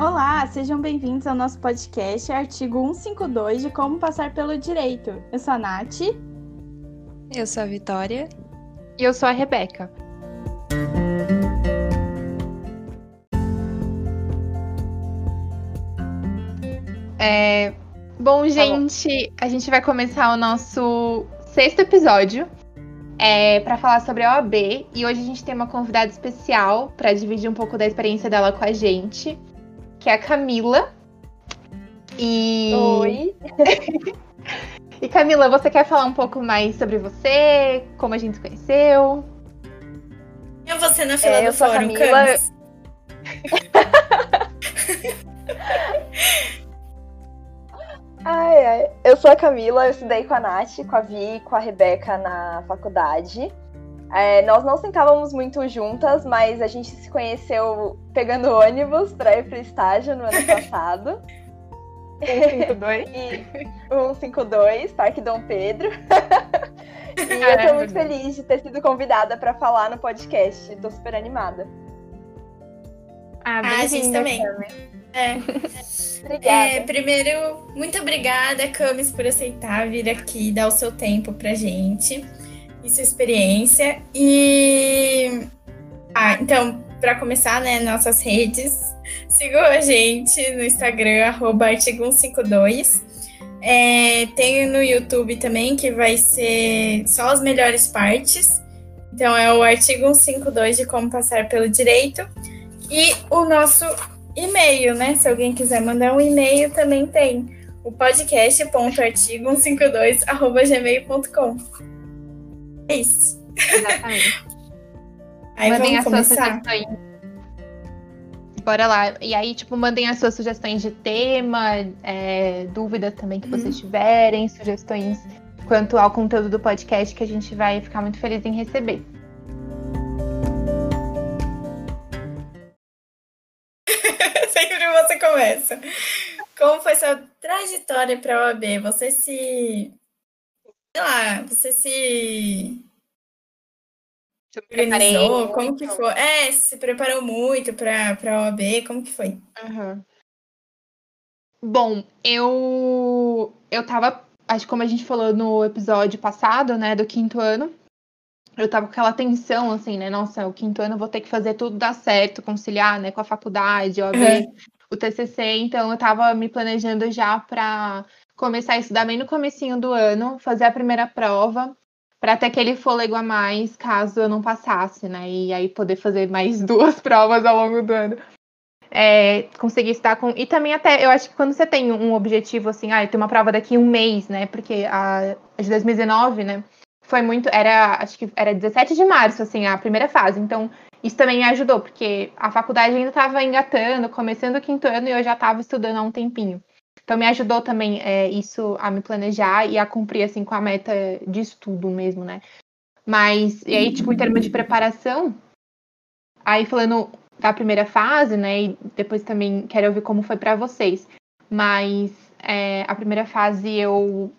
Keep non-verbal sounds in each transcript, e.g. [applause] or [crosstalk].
Olá, sejam bem-vindos ao nosso podcast Artigo 152 de Como Passar pelo Direito. Eu sou a Nath. Eu sou a Vitória. E eu sou a Rebeca. É, bom, tá gente, a gente vai começar o nosso sexto episódio é, para falar sobre a OAB. E hoje a gente tem uma convidada especial para dividir um pouco da experiência dela com a gente que é a Camila. E. Oi! [laughs] e Camila, você quer falar um pouco mais sobre você? Como a gente se conheceu? Eu vou ser na fila é, do fórum, Camila. ai, ai. Eu sou a Camila, eu estudei com a Nath, com a Vi e com a Rebeca na faculdade. É, nós não sentávamos muito juntas, mas a gente se conheceu pegando ônibus para ir para o estágio no ano [laughs] passado. 152? [laughs] e 152, Parque Dom Pedro. [laughs] e eu estou muito feliz de ter sido convidada para falar no podcast. Estou super animada. Ah, ah a gente também. É. obrigada. É, primeiro, muito obrigada, Camis, por aceitar vir aqui dar o seu tempo pra gente e sua experiência. E. Ah, então, para começar, né, nossas redes, [laughs] sigam a gente no Instagram, artigo152. É, tem no YouTube também, que vai ser só as melhores partes. Então, é o artigo 152 de como passar pelo direito. E o nosso e-mail, né? Se alguém quiser mandar um e-mail, também tem o podcast.artigo152.gmail.com. É isso. Exatamente. [laughs] aí mandem as suas sugestões. Bora lá. E aí, tipo, mandem as suas sugestões de tema, é, dúvidas também que vocês uhum. tiverem, sugestões quanto ao conteúdo do podcast que a gente vai ficar muito feliz em receber. [laughs] Sempre você começa. Como foi sua trajetória para a OAB? Você se sei lá, você se organizou? Como que foi? É, se preparou muito para a OAB? Como que foi? Uhum. Bom, eu eu tava, acho que como a gente falou no episódio passado, né, do quinto ano, eu tava com aquela tensão, assim, né, nossa, o quinto ano eu vou ter que fazer tudo dar certo, conciliar, né, com a faculdade, OAB, uhum. o TCC, então eu tava me planejando já para começar a estudar bem no comecinho do ano, fazer a primeira prova, para ter aquele fôlego a mais caso eu não passasse, né? E aí poder fazer mais [laughs] duas provas ao longo do ano. É, conseguir estar com. E também até, eu acho que quando você tem um objetivo assim, ah, eu tenho uma prova daqui um mês, né? Porque a, de 2019, né? Foi muito. Era, acho que era 17 de março, assim, a primeira fase. Então, isso também me ajudou, porque a faculdade ainda estava engatando, começando o quinto ano e eu já estava estudando há um tempinho. Então me ajudou também é, isso a me planejar e a cumprir assim com a meta de estudo mesmo, né? Mas e aí tipo em termos de preparação, aí falando da primeira fase, né? E depois também quero ouvir como foi para vocês. Mas é, a primeira fase eu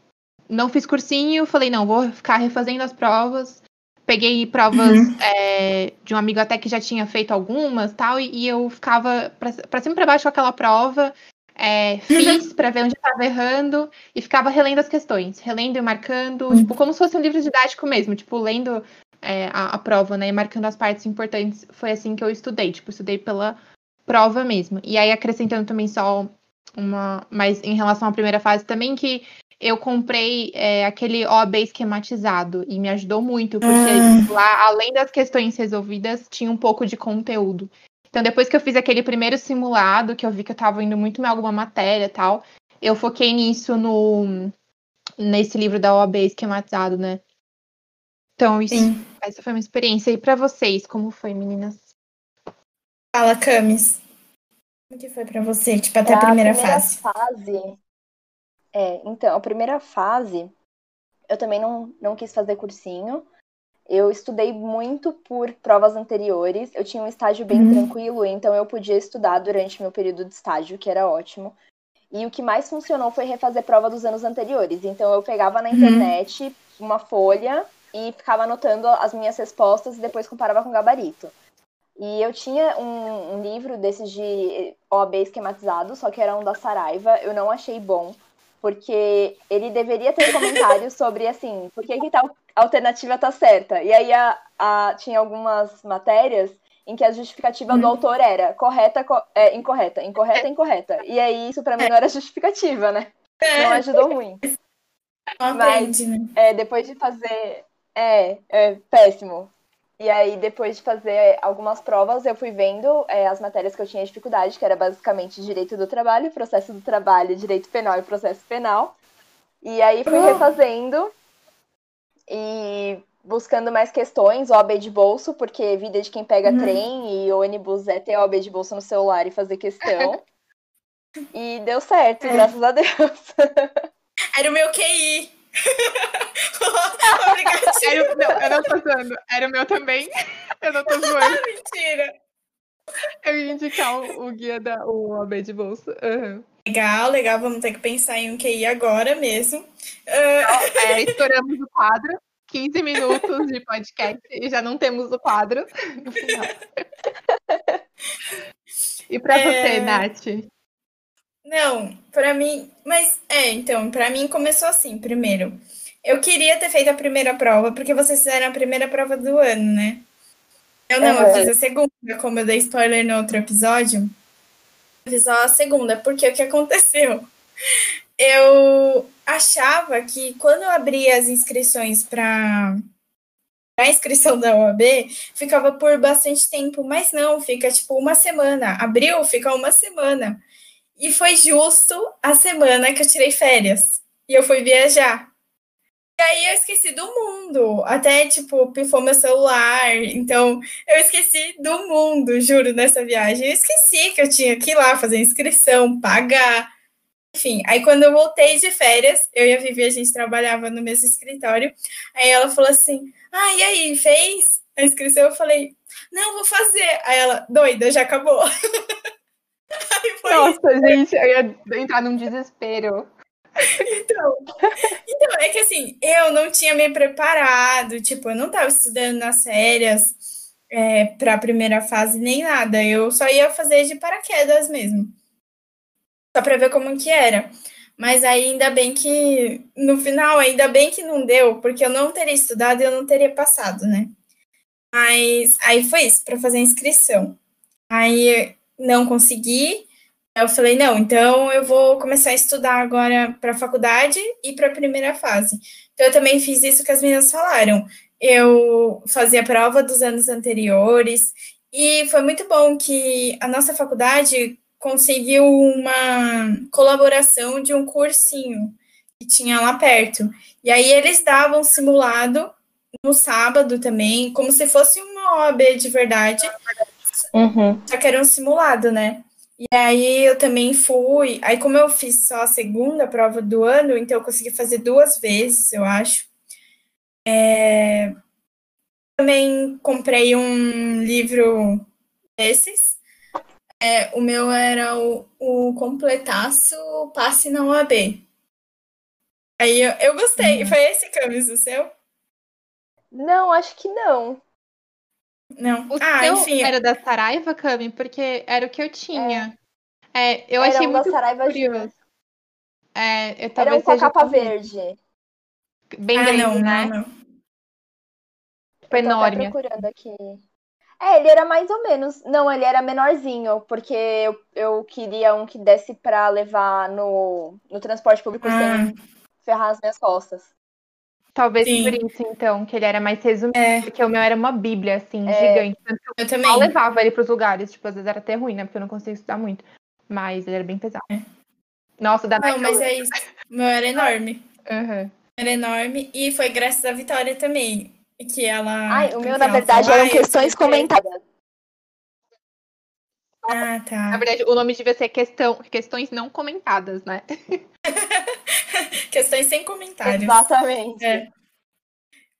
não fiz cursinho, falei não, vou ficar refazendo as provas. Peguei provas uhum. é, de um amigo até que já tinha feito algumas tal, e, e eu ficava para cima e para baixo com aquela prova é, fiz para ver onde estava errando e ficava relendo as questões, relendo e marcando, uhum. tipo, como se fosse um livro didático mesmo, tipo, lendo é, a, a, prova, né, e marcando as partes importantes. Foi assim que eu estudei, tipo, estudei pela prova mesmo. E aí, acrescentando também só uma, mas em relação à primeira fase também, que eu comprei é, aquele OAB esquematizado e me ajudou muito, porque uhum. lá, além das questões resolvidas, tinha um pouco de conteúdo. Então, depois que eu fiz aquele primeiro simulado, que eu vi que eu estava indo muito em alguma matéria e tal, eu foquei nisso no nesse livro da OAB esquematizado, né? Então, isso, essa foi uma experiência. E para vocês, como foi, meninas? Fala, Camis. Como que foi para você, tipo, até a primeira, a primeira fase? fase? É, então, a primeira fase, eu também não, não quis fazer cursinho. Eu estudei muito por provas anteriores. Eu tinha um estágio bem uhum. tranquilo, então eu podia estudar durante meu período de estágio, que era ótimo. E o que mais funcionou foi refazer prova dos anos anteriores. Então eu pegava na uhum. internet uhum. uma folha e ficava anotando as minhas respostas e depois comparava com o gabarito. E eu tinha um, um livro desses de OAB esquematizado, só que era um da Saraiva. Eu não achei bom, porque ele deveria ter comentários sobre, assim, por que, que tal alternativa tá certa. E aí a, a, tinha algumas matérias em que a justificativa do uhum. autor era correta, co é, incorreta, incorreta, incorreta. E aí isso para mim não era justificativa, né? Não ajudou muito. Mas né? é, depois de fazer. É, é péssimo. E aí, depois de fazer algumas provas, eu fui vendo é, as matérias que eu tinha dificuldade, que era basicamente direito do trabalho, processo do trabalho, direito penal e processo penal. E aí fui ah. refazendo e buscando mais questões, OAB de bolso, porque vida de quem pega uhum. trem e ônibus é ter OAB de bolso no celular e fazer questão. [laughs] e deu certo, é. graças a Deus. [laughs] Era o meu QI. [laughs] Era, não, eu não tô zoando. Era o meu também. Eu não tô [laughs] zoando. Mentira. Eu ia indicar o, o guia da o AB de bolsa. Uhum. Legal, legal. Vamos ter que pensar em um QI agora mesmo. Uh... É, [laughs] estouramos o quadro. 15 minutos de podcast e já não temos o quadro no final. e para é... você, Nath? Não, para mim, mas é, então, para mim começou assim, primeiro. Eu queria ter feito a primeira prova, porque vocês fizeram a primeira prova do ano, né? Eu não, eu fiz a segunda, como eu dei spoiler no outro episódio. Eu fiz só a segunda, porque o que aconteceu? Eu achava que quando eu abria as inscrições para a inscrição da OAB, ficava por bastante tempo, mas não, fica tipo uma semana. Abril fica uma semana. E foi justo a semana que eu tirei férias. E eu fui viajar. E aí eu esqueci do mundo. Até, tipo, pifou meu celular. Então, eu esqueci do mundo, juro, nessa viagem. Eu esqueci que eu tinha que ir lá fazer inscrição, pagar. Enfim, aí quando eu voltei de férias, eu e a Vivi, a gente trabalhava no mesmo escritório. Aí ela falou assim: Ah, e aí, fez a inscrição? Eu falei: Não, vou fazer. Aí ela, doida, já acabou. [laughs] Nossa, gente, eu ia entrar num desespero. Então, então, é que assim, eu não tinha me preparado, tipo, eu não estava estudando nas férias é, para a primeira fase nem nada, eu só ia fazer de paraquedas mesmo, só para ver como que era. Mas aí, ainda bem que, no final, ainda bem que não deu, porque eu não teria estudado e eu não teria passado, né? Mas aí foi isso, para fazer a inscrição. Aí não consegui, eu falei, não, então eu vou começar a estudar agora para a faculdade e para a primeira fase. Então eu também fiz isso que as meninas falaram. Eu fazia prova dos anos anteriores e foi muito bom que a nossa faculdade conseguiu uma colaboração de um cursinho que tinha lá perto. E aí eles davam simulado no sábado também, como se fosse uma OAB de verdade. Uhum. Só que era um simulado, né? E aí eu também fui. Aí, como eu fiz só a segunda prova do ano, então eu consegui fazer duas vezes, eu acho. É... Também comprei um livro desses. É, o meu era o, o Completaço Passe na OAB. Aí eu, eu gostei. Uhum. Foi esse, Camis, o seu? Não, acho que não. Não. O ah, seu enfim. era da Saraiva, Cami? Porque era o que eu tinha. É, é eu era achei um muito Saraiva curioso. É, eu era um com a capa verde. Bem ah, grande, não, né? Não, não. Tipo, enorme. procurando aqui. É, ele era mais ou menos. Não, ele era menorzinho, porque eu, eu queria um que desse pra levar no, no transporte público ah. sem ferrar as minhas costas. Talvez Sim. por isso, então, que ele era mais resumido, é. porque o meu era uma bíblia, assim, é. gigante. Eu, eu também. Eu levava ele pros lugares, tipo, às vezes era até ruim, né, porque eu não conseguia estudar muito. Mas ele era bem pesado. É. Nossa, da Não, mas é isso. O meu era enorme. Uhum. Era enorme, e foi graças à Vitória também, que ela... Ai, o meu, na verdade, eram questões comentadas. Ah, tá. Na verdade, o nome devia ser questão, questões não comentadas, né? [laughs] Questões sem comentários. Exatamente. É.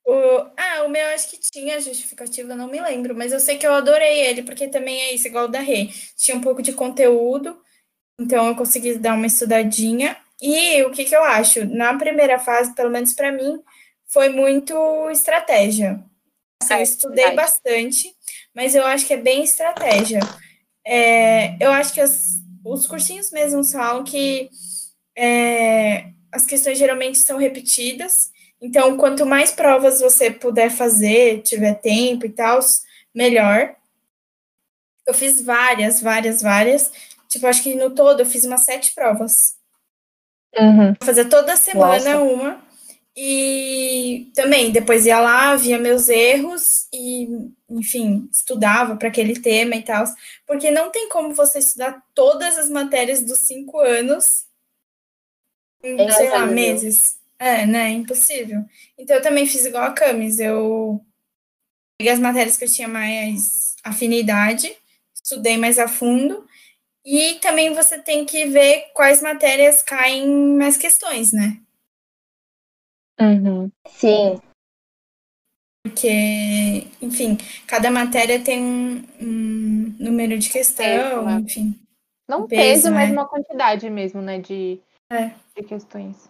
O, ah, o meu acho que tinha justificativa, não me lembro, mas eu sei que eu adorei ele, porque também é isso, igual o da Rê. Tinha um pouco de conteúdo, então eu consegui dar uma estudadinha. E o que, que eu acho? Na primeira fase, pelo menos para mim, foi muito estratégia. Assim, eu é, estudei bastante, mas eu acho que é bem estratégia. É, eu acho que as, os cursinhos mesmos falam que é, as questões geralmente são repetidas, então quanto mais provas você puder fazer, tiver tempo e tal, melhor. Eu fiz várias, várias, várias. Tipo, acho que no todo eu fiz umas sete provas. Uhum. Fazer toda semana Nossa. uma. E também depois ia lá, via meus erros e, enfim, estudava para aquele tema e tal. Porque não tem como você estudar todas as matérias dos cinco anos em, é sei lá, meses. É, né? Impossível. Então eu também fiz igual a Camis. Eu peguei as matérias que eu tinha mais afinidade, estudei mais a fundo. E também você tem que ver quais matérias caem mais questões, né? Uhum. Sim. Porque, enfim, cada matéria tem um, um número de questão, peso, né? enfim. Não peso, peso mas é. uma quantidade mesmo, né, de, é. de questões.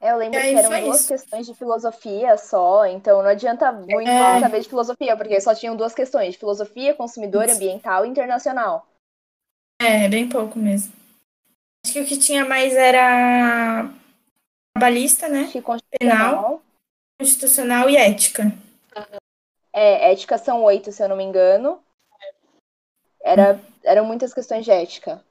É, eu lembro que eram duas isso. questões de filosofia só, então não adianta muito é. saber de filosofia, porque só tinham duas questões, de filosofia, consumidor, isso. ambiental e internacional. É, bem pouco mesmo. Acho que o que tinha mais era trabalhista, né? Penal, constitucional e ética. É, ética são oito, se eu não me engano. Era, eram muitas questões de ética.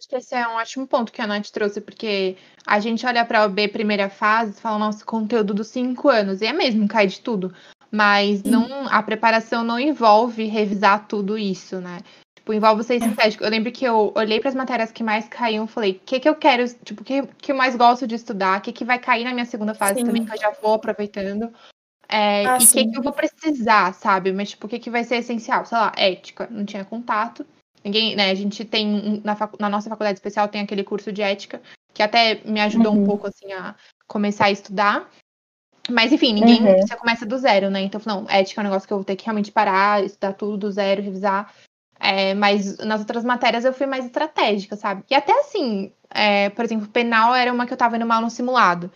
Acho que esse é um ótimo ponto que a Nath trouxe, porque a gente olha para a B primeira fase e fala, nosso conteúdo dos cinco anos, e é mesmo, cai de tudo. Mas não, a preparação não envolve revisar tudo isso, né? Tipo, envolve ser sintético. Eu lembro que eu olhei para as matérias que mais caíam e falei, o que, que eu quero, tipo, o que, que eu mais gosto de estudar, o que, que vai cair na minha segunda fase sim. também, que eu já vou aproveitando. É, ah, e o que, que eu vou precisar, sabe? Mas, tipo, o que, que vai ser essencial? Sei lá, ética, não tinha contato. Ninguém, né? A gente tem, na, na nossa faculdade especial, tem aquele curso de ética, que até me ajudou uhum. um pouco, assim, a começar a estudar. Mas, enfim, ninguém uhum. você começa do zero, né? Então, não, ética é um negócio que eu vou ter que realmente parar, estudar tudo do zero, revisar. É, mas nas outras matérias eu fui mais estratégica, sabe? E até assim, é, por exemplo, penal era uma que eu tava indo mal no simulado.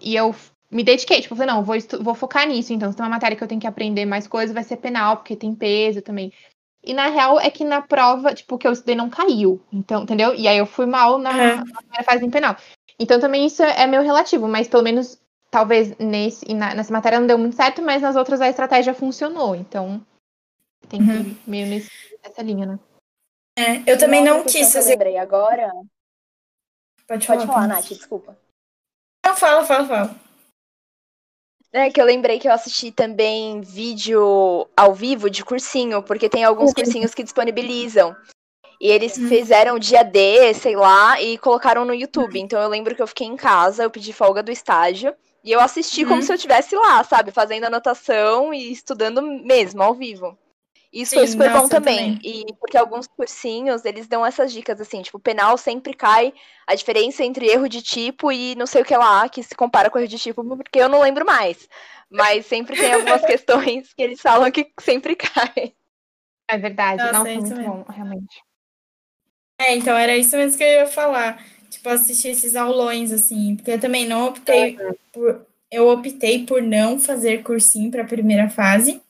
E eu me dediquei, tipo, eu falei, não, vou, vou focar nisso, então. Se tem uma matéria que eu tenho que aprender mais coisas, vai ser penal, porque tem peso também. E na real é que na prova, tipo, que eu estudei não caiu. Então, entendeu? E aí eu fui mal na, uhum. na primeira fase em penal. Então também isso é meio relativo, mas pelo menos talvez nesse, nessa matéria não deu muito certo, mas nas outras a estratégia funcionou. Então tem que uhum. meio nesse essa linha, né? É, eu também não quis fazer. Eu lembrei agora. Pode falar, Pode falar Nath, desculpa. Não, fala, fala, fala. É que eu lembrei que eu assisti também vídeo ao vivo de cursinho, porque tem alguns cursinhos que disponibilizam. E eles hum. fizeram dia D, sei lá, e colocaram no YouTube. Então eu lembro que eu fiquei em casa, eu pedi folga do estágio. E eu assisti como uhum. se eu estivesse lá, sabe? Fazendo anotação e estudando mesmo, ao vivo. Isso Sim, foi super nossa, bom também. também. E porque alguns cursinhos, eles dão essas dicas assim, tipo, penal sempre cai a diferença entre erro de tipo e não sei o que lá, que se compara com erro de tipo, porque eu não lembro mais. Mas sempre tem algumas [laughs] questões que eles falam que sempre cai. É verdade, nossa, não, é muito mesmo. bom, realmente. É, então era isso mesmo que eu ia falar. Tipo, assistir esses aulões, assim, porque eu também não optei uhum. por. Eu optei por não fazer cursinho para a primeira fase,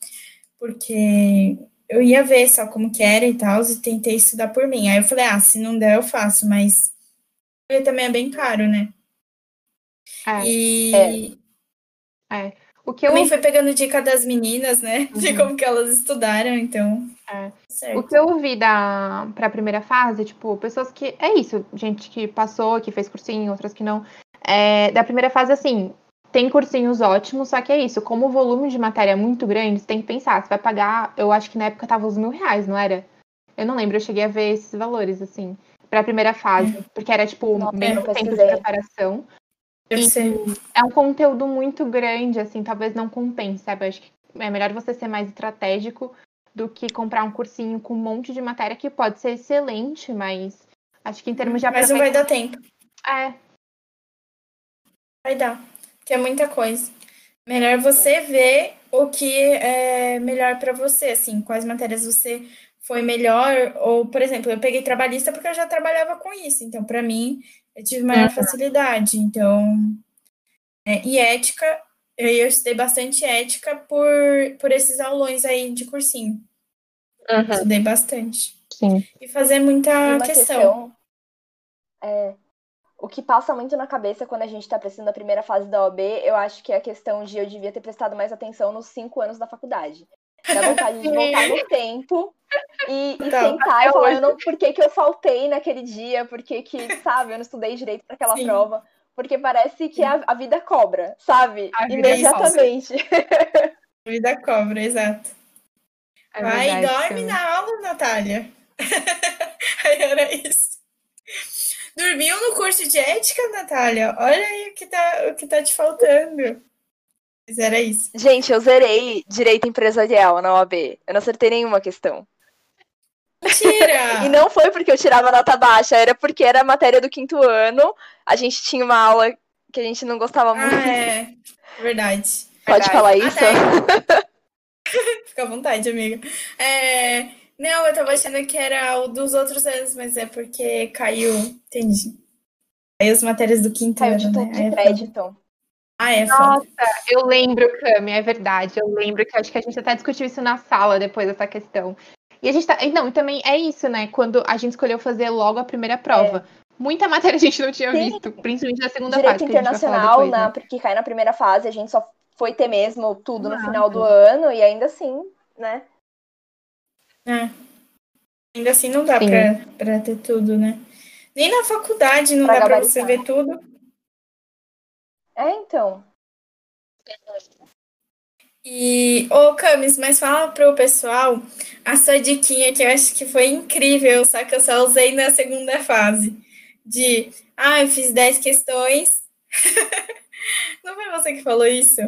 porque eu ia ver só como que era e tal, e tentei estudar por mim. Aí eu falei, ah, se não der, eu faço, mas também é bem caro, né? É, e é. é. O que eu... Também foi pegando dica das meninas, né? [laughs] Uhum. De como que elas estudaram, então. É. O que eu ouvi da pra primeira fase, tipo, pessoas que. É isso, gente que passou, que fez cursinho, outras que não. É, da primeira fase, assim, tem cursinhos ótimos, só que é isso, como o volume de matéria é muito grande, você tem que pensar, você vai pagar, eu acho que na época tava uns mil reais, não era? Eu não lembro, eu cheguei a ver esses valores, assim, pra primeira fase, porque era, tipo, não, menos tempo de preparação. Eu sei. É um conteúdo muito grande, assim, talvez não compense, sabe? Eu acho que é melhor você ser mais estratégico do que comprar um cursinho com um monte de matéria que pode ser excelente, mas acho que em termos de Mas não vai dar tempo. É. Vai dar que é muita coisa. Melhor você ver o que é melhor para você, assim, quais matérias você foi melhor, ou, por exemplo, eu peguei trabalhista porque eu já trabalhava com isso, então, para mim, eu tive maior uhum. facilidade, então, é, e ética, Eu, eu estudei bastante ética por, por esses aulões aí de cursinho. Uhum. Estudei bastante. Sim. E fazer muita questão. questão é, o que passa muito na cabeça quando a gente está prestando a primeira fase da OB, eu acho que é a questão de eu devia ter prestado mais atenção nos cinco anos da faculdade. Dá vontade de voltar no [laughs] tempo e, e então, sentar e falar não, por que, que eu faltei naquele dia, por que, que, sabe, eu não estudei direito para aquela Sim. prova. Porque parece que a, a vida cobra, sabe? A Imediatamente. [laughs] a vida cobra, exato. É Vai, dorme na aula, Natália. [laughs] Aí era isso. Dormiu no curso de ética, Natália? Olha aí o que tá, o que tá te faltando. Mas era isso. Gente, eu zerei direito empresarial na OAB. Eu não acertei nenhuma questão. Mentira! [laughs] e não foi porque eu tirava nota baixa, era porque era a matéria do quinto ano. A gente tinha uma aula que a gente não gostava muito. Ah, é. Verdade. Pode Verdade. falar isso? [laughs] Fica à vontade, amiga. É... Não, eu tava achando que era o dos outros anos, mas é porque caiu. Entendi. Aí as matérias do quinto caiu ano, né? de é crédito. Ah, é Nossa, foda. eu lembro, Cami, é verdade. Eu lembro que acho que a gente até discutiu isso na sala depois dessa questão. E a gente tá. Não, e também é isso, né? Quando a gente escolheu fazer logo a primeira prova. É. Muita matéria a gente não tinha Sim. visto, principalmente na segunda Direito fase. Direito internacional, depois, na, né? porque cai na primeira fase, a gente só foi ter mesmo tudo no final do ano, e ainda assim, né? É. Ainda assim não dá pra, pra ter tudo, né? Nem na faculdade não pra dá pra você ver tudo. É, então. E, ô Camis, mas fala pro pessoal a sua diquinha que eu acho que foi incrível, só que eu só usei na segunda fase. De, ah, eu fiz 10 questões. [laughs] não foi você que falou isso?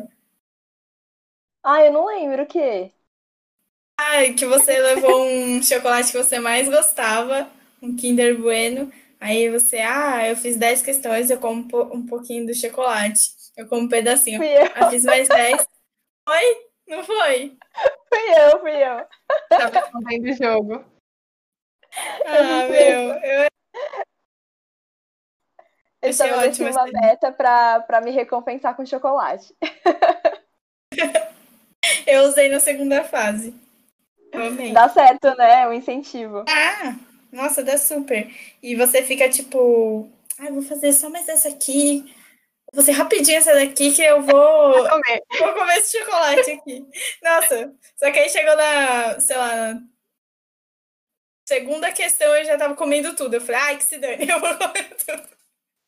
Ah, eu não lembro o quê. Ah, que você levou um [laughs] chocolate que você mais gostava, um Kinder Bueno. Aí você, ah, eu fiz 10 questões, eu como um pouquinho do chocolate. Eu como um pedacinho. Fui eu. eu fiz mais 10. Foi? Não foi? Fui eu, fui eu. Tava respondendo o jogo. Ah, meu. Eu... Eu estava deixando uma meta pra, pra me recompensar com chocolate. [laughs] eu usei na segunda fase. Amei. Dá certo, né? O incentivo. Ah, nossa, dá super. E você fica tipo, ah, vou fazer só mais essa aqui. Vou fazer rapidinho essa daqui que eu [laughs] vou comer. vou comer esse chocolate aqui. Nossa, só que aí chegou na, sei lá, segunda questão eu já tava comendo tudo. Eu falei, ai, que se dane, [laughs] eu vou comer tudo.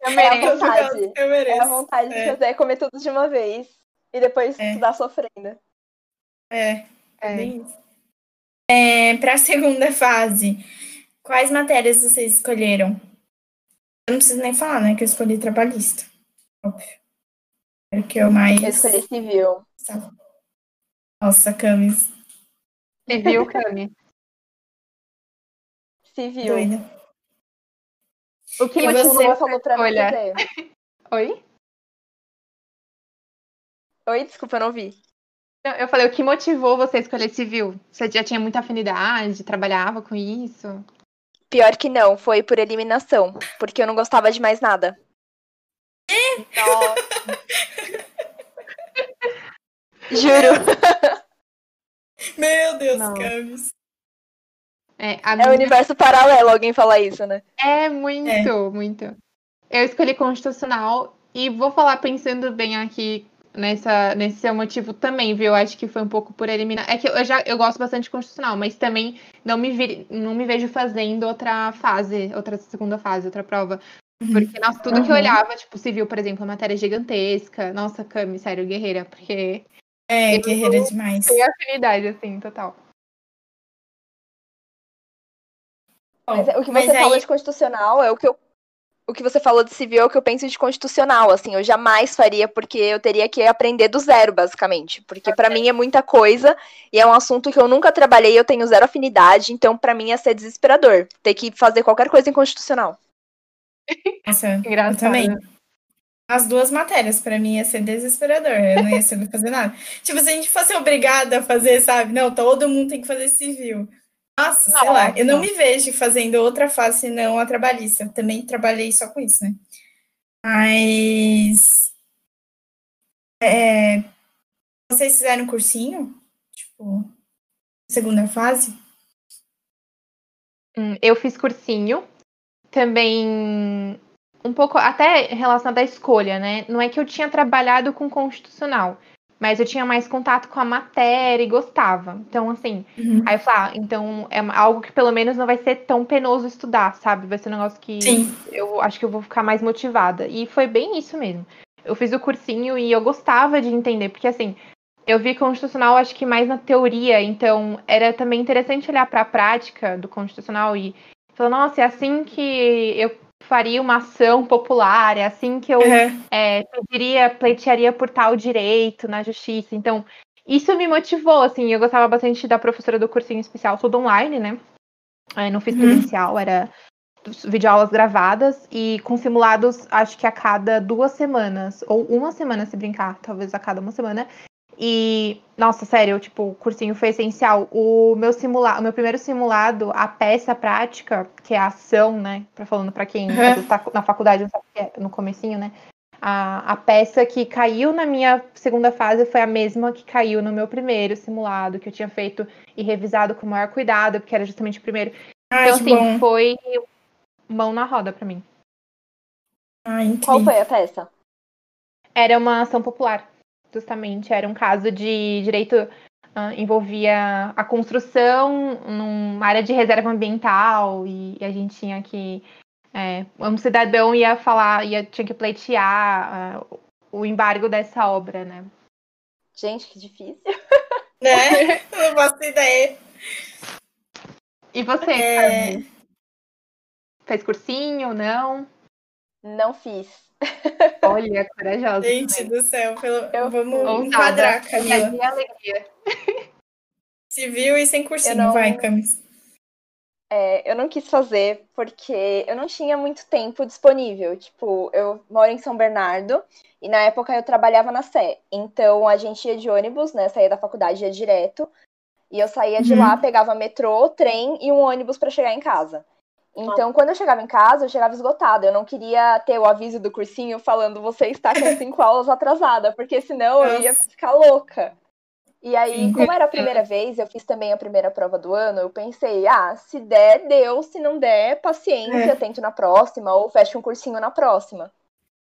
Eu é a vontade. Eu mereço. É a vontade é. de fazer comer tudo de uma vez. E depois é. estudar sofrendo. É, é. bem isso. É, Para a [laughs] segunda fase, quais matérias vocês escolheram? Eu não preciso nem falar, né? Que eu escolhi trabalhista. Óbvio. É o que eu mais. Eu escolhi civil. Nossa, Camis. Civil, Camis. Civil. Doida. O que e você falou pra mim fazer? Oi? Oi, desculpa, eu não vi. Eu falei, o que motivou você a escolher civil? Você já tinha muita afinidade, trabalhava com isso? Pior que não, foi por eliminação, porque eu não gostava de mais nada. Juro. [laughs] Meu Deus, Camis. É, é minha... o universo paralelo, alguém fala isso, né? É, muito, é. muito. Eu escolhi constitucional e vou falar pensando bem aqui nessa, nesse seu motivo também, viu? Eu acho que foi um pouco por eliminar. É que eu já eu gosto bastante de constitucional, mas também não me, vi, não me vejo fazendo outra fase, outra segunda fase, outra prova. Uhum. Porque, nossa, tudo uhum. que eu olhava, tipo, civil, por exemplo, uma matéria gigantesca. Nossa, Cami, sério, guerreira, porque. É, guerreira demais. Tem afinidade, assim, total. Mas o que você aí... fala de constitucional é o que eu o que você falou de civil é o que eu penso de constitucional, assim, eu jamais faria porque eu teria que aprender do zero, basicamente, porque para mim é muita coisa e é um assunto que eu nunca trabalhei, eu tenho zero afinidade, então para mim ia ser desesperador ter que fazer qualquer coisa em constitucional. Nossa, Engraçado. também. As duas matérias, para mim, ia ser desesperador. Eu não ia saber fazer nada. tipo, se a gente fosse obrigada a fazer, sabe? Não, todo mundo tem que fazer civil. Nossa, sei lá, eu não me vejo fazendo outra fase não a trabalhista. Eu também trabalhei só com isso, né? Mas. É, vocês fizeram cursinho? Tipo, segunda fase? Hum, eu fiz cursinho. Também um pouco até relacionado à escolha, né? Não é que eu tinha trabalhado com constitucional, mas eu tinha mais contato com a matéria e gostava. Então, assim, uhum. aí eu falei, ah, então é algo que pelo menos não vai ser tão penoso estudar, sabe? Vai ser um negócio que Sim. eu acho que eu vou ficar mais motivada. E foi bem isso mesmo. Eu fiz o cursinho e eu gostava de entender, porque assim, eu vi constitucional acho que mais na teoria, então era também interessante olhar para a prática do constitucional e falar, nossa, é assim que eu faria uma ação popular, é assim que eu uhum. é, pediria, pleitearia por tal direito na justiça. Então, isso me motivou, assim, eu gostava bastante da professora do cursinho especial, tudo online, né? Eu não fiz uhum. presencial, era videoaulas gravadas e com simulados, acho que a cada duas semanas, ou uma semana se brincar, talvez a cada uma semana. E, nossa, sério, tipo, o cursinho foi essencial. O meu simulado, o meu primeiro simulado, a peça prática, que é a ação, né? Pra falando para quem uhum. tá na faculdade, não sabe o que é, no comecinho, né? A, a peça que caiu na minha segunda fase foi a mesma que caiu no meu primeiro simulado, que eu tinha feito e revisado com o maior cuidado, porque era justamente o primeiro. Ai, então, assim, bom. foi mão na roda para mim. Ai, Qual foi a peça? Era uma ação popular justamente era um caso de direito uh, envolvia a construção numa área de reserva ambiental e, e a gente tinha que é, um cidadão ia falar, ia tinha que pleitear uh, o embargo dessa obra, né? Gente, que difícil. [laughs] Né? Não faço ideia. E você, é... Fez cursinho, não? Não fiz. Olha, corajosa. Gente também. do céu, pelo... eu, vamos ousada. enquadrar, Camila. alegria. [laughs] Civil e sem cursinho, não... vai, Camis. É, eu não quis fazer porque eu não tinha muito tempo disponível. Tipo, eu moro em São Bernardo e na época eu trabalhava na Sé. Então a gente ia de ônibus, né? Saía da faculdade ia direto. E eu saía de uhum. lá, pegava metrô, trem e um ônibus para chegar em casa. Então, quando eu chegava em casa, eu chegava esgotada. Eu não queria ter o aviso do cursinho falando você está com [laughs] cinco aulas atrasada, porque senão eu ia ficar louca. E aí, como era a primeira vez, eu fiz também a primeira prova do ano, eu pensei, ah, se der, deu, se não der, paciência, é. tento na próxima, ou fecho um cursinho na próxima.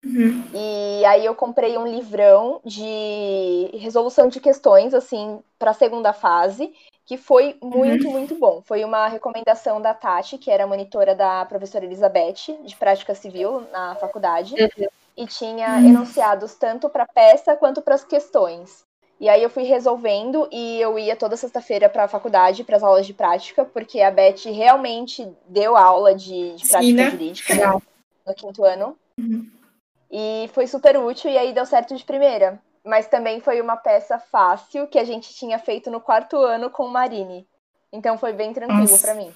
Uhum. E aí eu comprei um livrão de resolução de questões, assim, para a segunda fase que foi muito, uhum. muito bom. Foi uma recomendação da Tati, que era monitora da professora Elizabeth, de prática civil na faculdade, uhum. e tinha uhum. enunciados tanto para peça quanto para as questões. E aí eu fui resolvendo e eu ia toda sexta-feira para a faculdade, para as aulas de prática, porque a Beth realmente deu aula de, de prática Sim, né? jurídica no, no quinto ano. Uhum. E foi super útil e aí deu certo de primeira mas também foi uma peça fácil que a gente tinha feito no quarto ano com Marine. Então foi bem tranquilo para mim.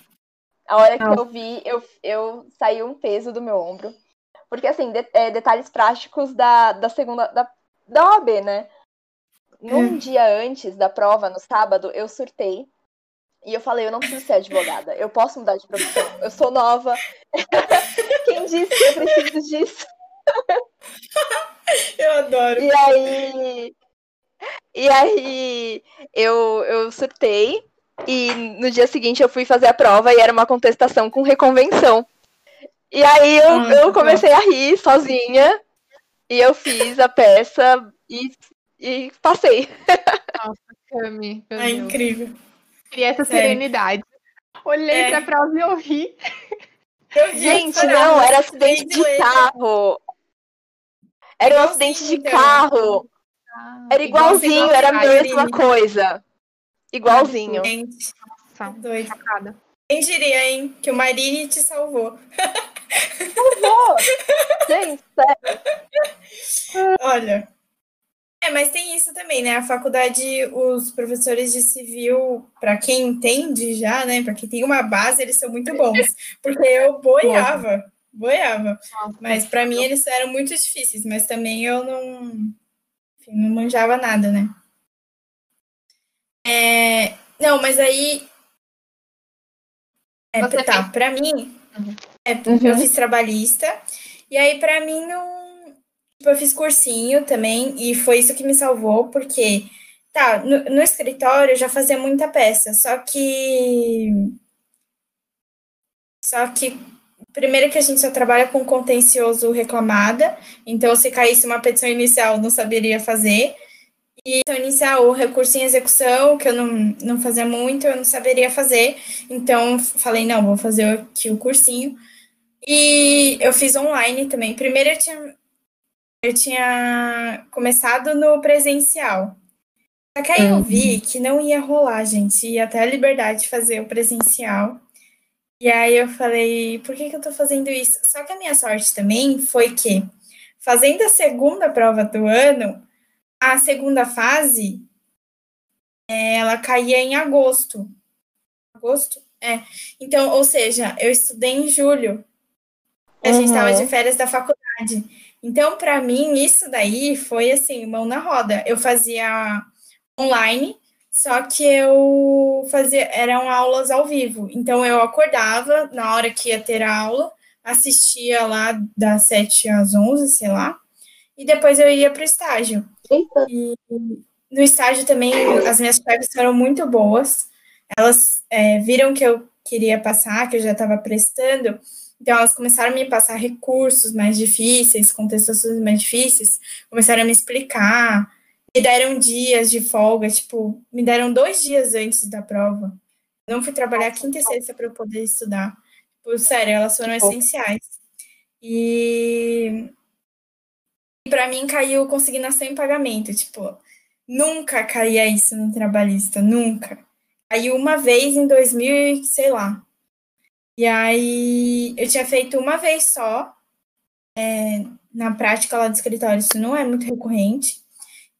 A hora que eu vi, eu, eu saí um peso do meu ombro. Porque, assim, de, é, detalhes práticos da, da segunda. Da, da OAB, né? Num é. dia antes da prova, no sábado, eu surtei. E eu falei, eu não preciso ser advogada. Eu posso mudar de profissão. Eu sou nova. [laughs] Quem disse que eu preciso disso? [laughs] [laughs] Eu adoro. E aí. E aí eu, eu surtei. E no dia seguinte eu fui fazer a prova e era uma contestação com reconvenção. E aí eu, ah, eu comecei a rir sozinha. E eu fiz a peça e, e passei. [laughs] Nossa, Cami. É incrível. Queria essa Sério. serenidade. Olhei é. pra prova e eu ri. Eu Gente, não, era acidente de carro. Era um acidente de carro. Ah, era igualzinho, era a mesma coisa. Igualzinho. Gente, doido. Quem diria, hein, que o Marine te salvou. Salvou! [laughs] Gente, sério. Olha. É, mas tem isso também, né? A faculdade, os professores de civil, para quem entende já, né? Para quem tem uma base, eles são muito bons. Porque eu boiava boiava. Mas para mim eles eram muito difíceis, mas também eu não, enfim, não manjava nada, né? É, não, mas aí. É, Você tá, fez... pra mim, uhum. é, uhum. eu fiz trabalhista, e aí para mim não. Tipo, eu fiz cursinho também, e foi isso que me salvou, porque tá, no, no escritório eu já fazia muita peça, só que. Só que Primeiro que a gente só trabalha com contencioso reclamada, então se caísse uma petição inicial, não saberia fazer. E então, inicial, o recurso em execução, que eu não, não fazia muito, eu não saberia fazer. Então, falei, não, vou fazer aqui o cursinho. E eu fiz online também. Primeiro eu tinha, eu tinha começado no presencial. Só que aí eu vi uhum. que não ia rolar, gente. Ia até a liberdade de fazer o presencial. E aí eu falei, por que, que eu tô fazendo isso? Só que a minha sorte também foi que, fazendo a segunda prova do ano, a segunda fase, é, ela caía em agosto. Agosto? É. Então, ou seja, eu estudei em julho. A uhum. gente estava de férias da faculdade. Então, para mim, isso daí foi assim, mão na roda. Eu fazia online só que eu fazia, eram aulas ao vivo. Então eu acordava na hora que ia ter a aula, assistia lá das 7 às 11, sei lá, e depois eu ia para o estágio. E no estágio também as minhas chefes foram muito boas. Elas é, viram que eu queria passar, que eu já estava prestando, então elas começaram a me passar recursos mais difíceis, contestações mais difíceis, começaram a me explicar me deram dias de folga, tipo, me deram dois dias antes da prova. não fui trabalhar quinta e sexta para eu poder estudar. Tipo, sério, elas foram essenciais. E para mim caiu consignação em pagamento, tipo, nunca caía isso no trabalhista, nunca. Caiu uma vez em 2000, sei lá. E aí eu tinha feito uma vez só, é, na prática lá do escritório, isso não é muito recorrente.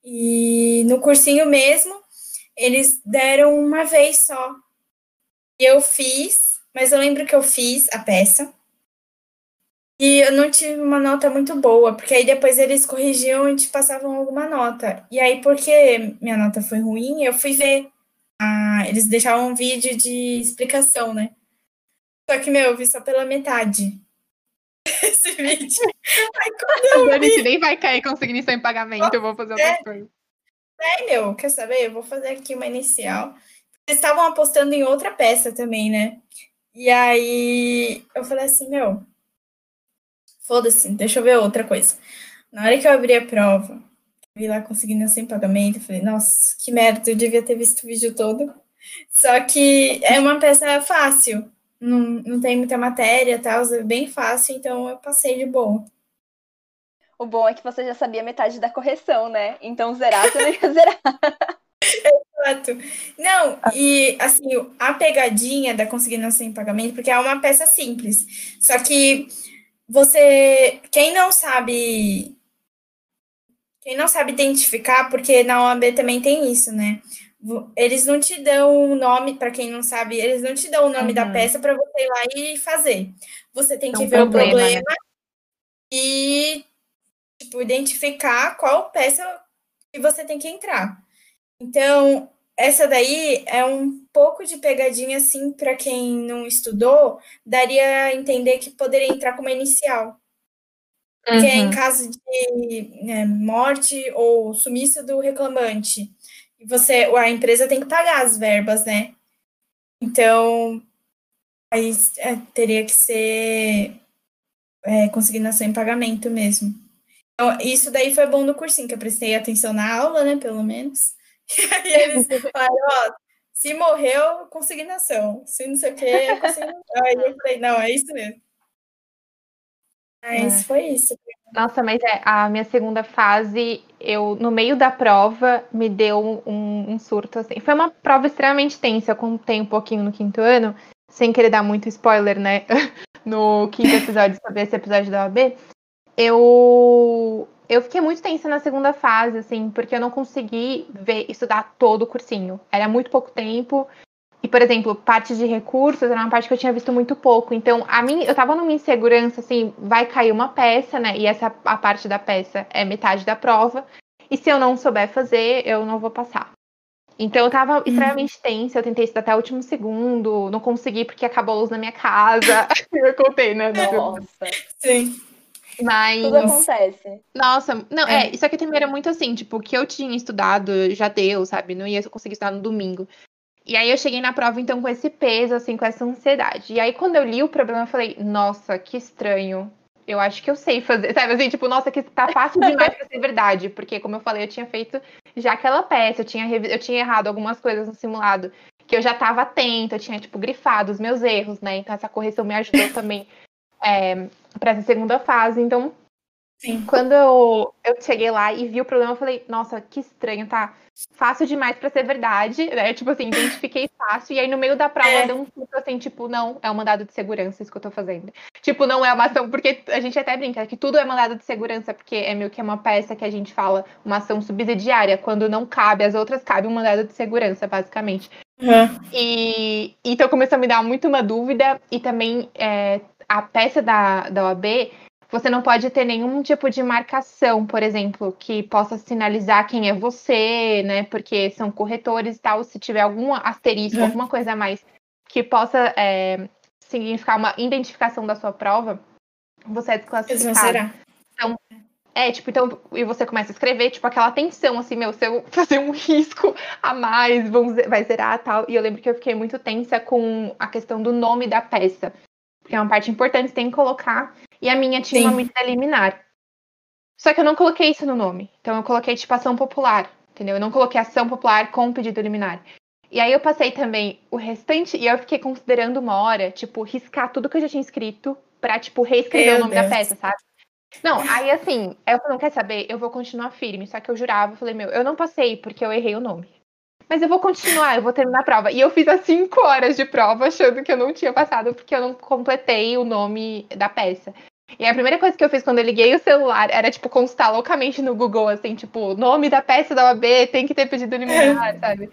E no cursinho mesmo, eles deram uma vez só. E eu fiz, mas eu lembro que eu fiz a peça. E eu não tive uma nota muito boa, porque aí depois eles corrigiam e te passavam alguma nota. E aí, porque minha nota foi ruim, eu fui ver. Ah, eles deixavam um vídeo de explicação, né? Só que, meu, eu vi só pela metade esse vídeo. Aí quando eu vi... nem vai cair com significação em pagamento, eu vou fazer outra é, coisa. É, meu, quer saber? Eu vou fazer aqui uma inicial. Eles estavam apostando em outra peça também, né? E aí eu falei assim, meu, foda-se, deixa eu ver outra coisa. Na hora que eu abri a prova, vi lá conseguindo sem pagamento, eu falei, nossa, que merda, eu devia ter visto o vídeo todo. Só que é uma peça fácil não, não tem muita matéria tal, é bem fácil, então eu passei de boa. O bom é que você já sabia metade da correção, né? Então zerar você não ia [laughs] zerar. Exato. Não, e assim, a pegadinha da consignação sem pagamento, porque é uma peça simples. Só que você, quem não sabe, quem não sabe identificar, porque na OAB também tem isso, né? Eles não te dão o nome, para quem não sabe, eles não te dão o nome uhum. da peça para você ir lá e fazer. Você tem que é um ver problema, o problema né? e tipo, identificar qual peça que você tem que entrar. Então, essa daí é um pouco de pegadinha assim para quem não estudou, daria a entender que poderia entrar como inicial. Porque uhum. em caso de né, morte ou sumiço do reclamante, você, a empresa tem que pagar as verbas, né? Então, aí é, teria que ser é, consignação em pagamento mesmo. Então, isso daí foi bom no cursinho, que eu prestei atenção na aula, né, pelo menos. [laughs] E aí eles falaram, ó, se morreu, consignação. Se não sei o quê, consignação. aí eu falei, não, é isso mesmo. Mas é. foi isso. Nossa, mas é, a minha segunda fase, eu, no meio da prova, me deu um, um, surto, assim. Foi uma prova extremamente tensa, eu contei um pouquinho no quinto ano, sem querer dar muito spoiler, né? [laughs] no quinto episódio, sobre esse episódio da OAB. Eu, eu fiquei muito tensa na segunda fase, assim, porque eu não consegui ver, estudar todo o cursinho. Era muito pouco tempo, e, por exemplo, parte de recursos era uma parte que eu tinha visto muito pouco. Então, a mim, eu tava numa insegurança, assim, vai cair uma peça, né? E essa a parte da peça é metade da prova. E se eu não souber fazer, eu não vou passar. Então eu tava uhum. extremamente tensa, eu tentei estudar até o último segundo, não consegui porque acabou a luz na minha casa. [laughs] eu contei, né? Nossa. Sim. Mas. Tudo acontece. Nossa, não, é. é, isso aqui também era muito assim, tipo, o que eu tinha estudado já deu, sabe? Não ia conseguir estudar no domingo. E aí eu cheguei na prova, então, com esse peso, assim, com essa ansiedade. E aí, quando eu li o problema, eu falei, nossa, que estranho. Eu acho que eu sei fazer, [laughs] sabe? Assim, tipo, nossa, que tá fácil demais pra ser verdade. Porque, como eu falei, eu tinha feito já aquela peça, eu tinha, eu tinha errado algumas coisas no simulado. Que eu já tava atenta, eu tinha, tipo, grifado os meus erros, né? Então, essa correção me ajudou [laughs] também é, pra essa segunda fase. Então, Sim. Quando eu, eu cheguei lá e vi o problema, eu falei, nossa, que estranho, tá fácil demais para ser verdade, né? Tipo assim, identifiquei fácil, e aí no meio da prova é. deu um susto assim, tipo, não, é um mandado de segurança isso que eu tô fazendo. Tipo, não é uma ação, porque a gente até brinca que tudo é mandado de segurança, porque é meio que é uma peça que a gente fala, uma ação subsidiária, quando não cabe, as outras cabe um mandado de segurança, basicamente. Uhum. E então começou a me dar muito uma dúvida, e também é, a peça da, da OAB você não pode ter nenhum tipo de marcação, por exemplo, que possa sinalizar quem é você, né? Porque são corretores e tal. Se tiver algum asterisco, é. alguma coisa a mais que possa é, significar uma identificação da sua prova, você é desclassificado. Então, é, tipo, então, e você começa a escrever, tipo, aquela tensão, assim, meu, se eu [laughs] fazer um risco a mais, vamos, vai zerar tal. E eu lembro que eu fiquei muito tensa com a questão do nome da peça. Porque é uma parte importante, tem que colocar e a minha tinha Sim. uma medida liminar. Só que eu não coloquei isso no nome. Então eu coloquei tipo ação popular, entendeu? Eu não coloquei ação popular com pedido liminar. E aí eu passei também o restante e eu fiquei considerando uma hora, tipo, riscar tudo que eu já tinha escrito pra, tipo, reescrever Meu o nome Deus. da peça, sabe? Não, aí assim, eu falei, não quer saber? Eu vou continuar firme. Só que eu jurava, eu falei, meu, eu não passei porque eu errei o nome. Mas eu vou continuar, eu vou terminar a prova. E eu fiz as cinco horas de prova achando que eu não tinha passado porque eu não completei o nome da peça. E a primeira coisa que eu fiz quando eu liguei o celular era, tipo, consultar loucamente no Google, assim, tipo, nome da peça da OAB tem que ter pedido liminar, sabe?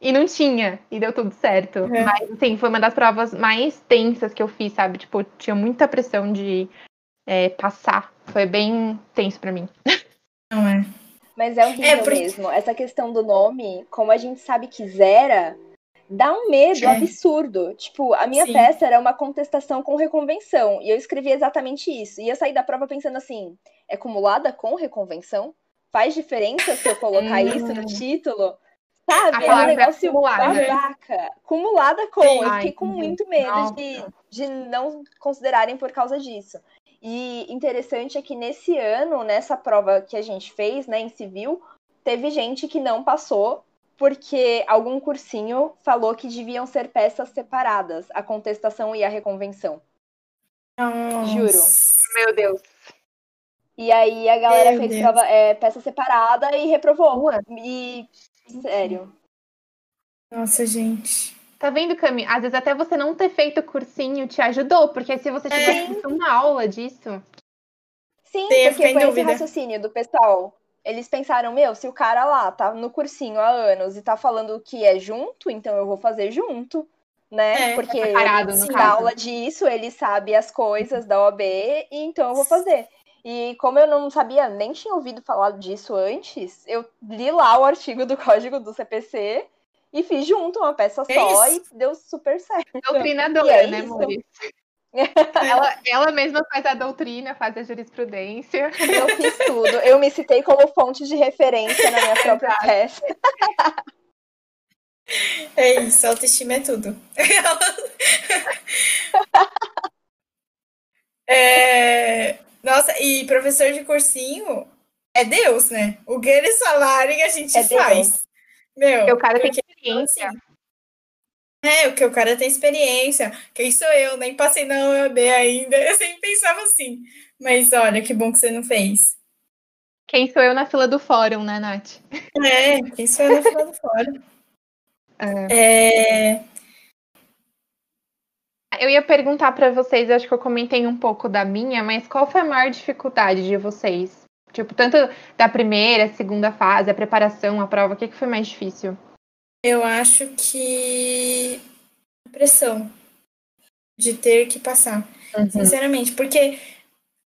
E não tinha, e deu tudo certo. É. Mas, assim, foi uma das provas mais tensas que eu fiz, sabe? Tipo, tinha muita pressão de é, passar. Foi bem tenso para mim. [laughs] Não é. Mas é horrível é porque... mesmo. Essa questão do nome, como a gente sabe que zera, dá um medo é. absurdo. Tipo, a minha Sim. peça era uma contestação com reconvenção. E eu escrevi exatamente isso. E eu saí da prova pensando assim: é acumulada com reconvenção? Faz diferença se eu colocar isso no título? Sabe? É um negócio acumulada. babaca. Acumulada com. Sim. Eu fiquei com muito medo de, de não considerarem por causa disso. E interessante é que nesse ano, nessa prova que a gente fez, né, em civil, teve gente que não passou porque algum cursinho falou que deviam ser peças separadas, a contestação e a reconvenção. Nossa. Juro. Meu Deus. E aí a galera Meu fez prova, é, peça separada e reprovou. Ué. E sério. Nossa, gente. Tá vendo, Cami? Às vezes até você não ter feito cursinho te ajudou, porque se você tivesse feito uma aula disso. Sim, Tem, porque foi esse raciocínio do pessoal eles pensaram, meu, se o cara lá tá no cursinho há anos e tá falando que é junto, então eu vou fazer junto, né? É, Porque tá parado, ele dá aula disso, ele sabe as coisas da OAB, e então eu vou fazer. E como eu não sabia, nem tinha ouvido falar disso antes, eu li lá o artigo do [laughs] código do CPC e fiz junto uma peça é só e deu super certo. Doutrinadora, é né, Maurício? Ela, ela mesma faz a doutrina, faz a jurisprudência. Eu fiz tudo. Eu me citei como fonte de referência na minha própria peça. É isso, autoestima é tudo. é... Nossa, e professor de cursinho é Deus, né? O que eles falarem a gente é faz. Deus. Meu, o cara tem experiência. Assim, é, o que o cara tem experiência. Quem sou eu? Nem passei na OAB ainda. [laughs] Eu sempre pensava assim. Mas olha, que bom que você não fez. Quem sou eu na fila do fórum, né, Nath? É, quem sou eu na fila do fórum. [laughs] É. é... Eu ia perguntar para vocês, acho que eu comentei um pouco da minha, mas qual foi a maior dificuldade de vocês? Tipo, tanto da primeira, segunda fase, a preparação, a prova, o que, que foi mais difícil? Eu acho que a pressão de ter que passar, uhum. sinceramente, porque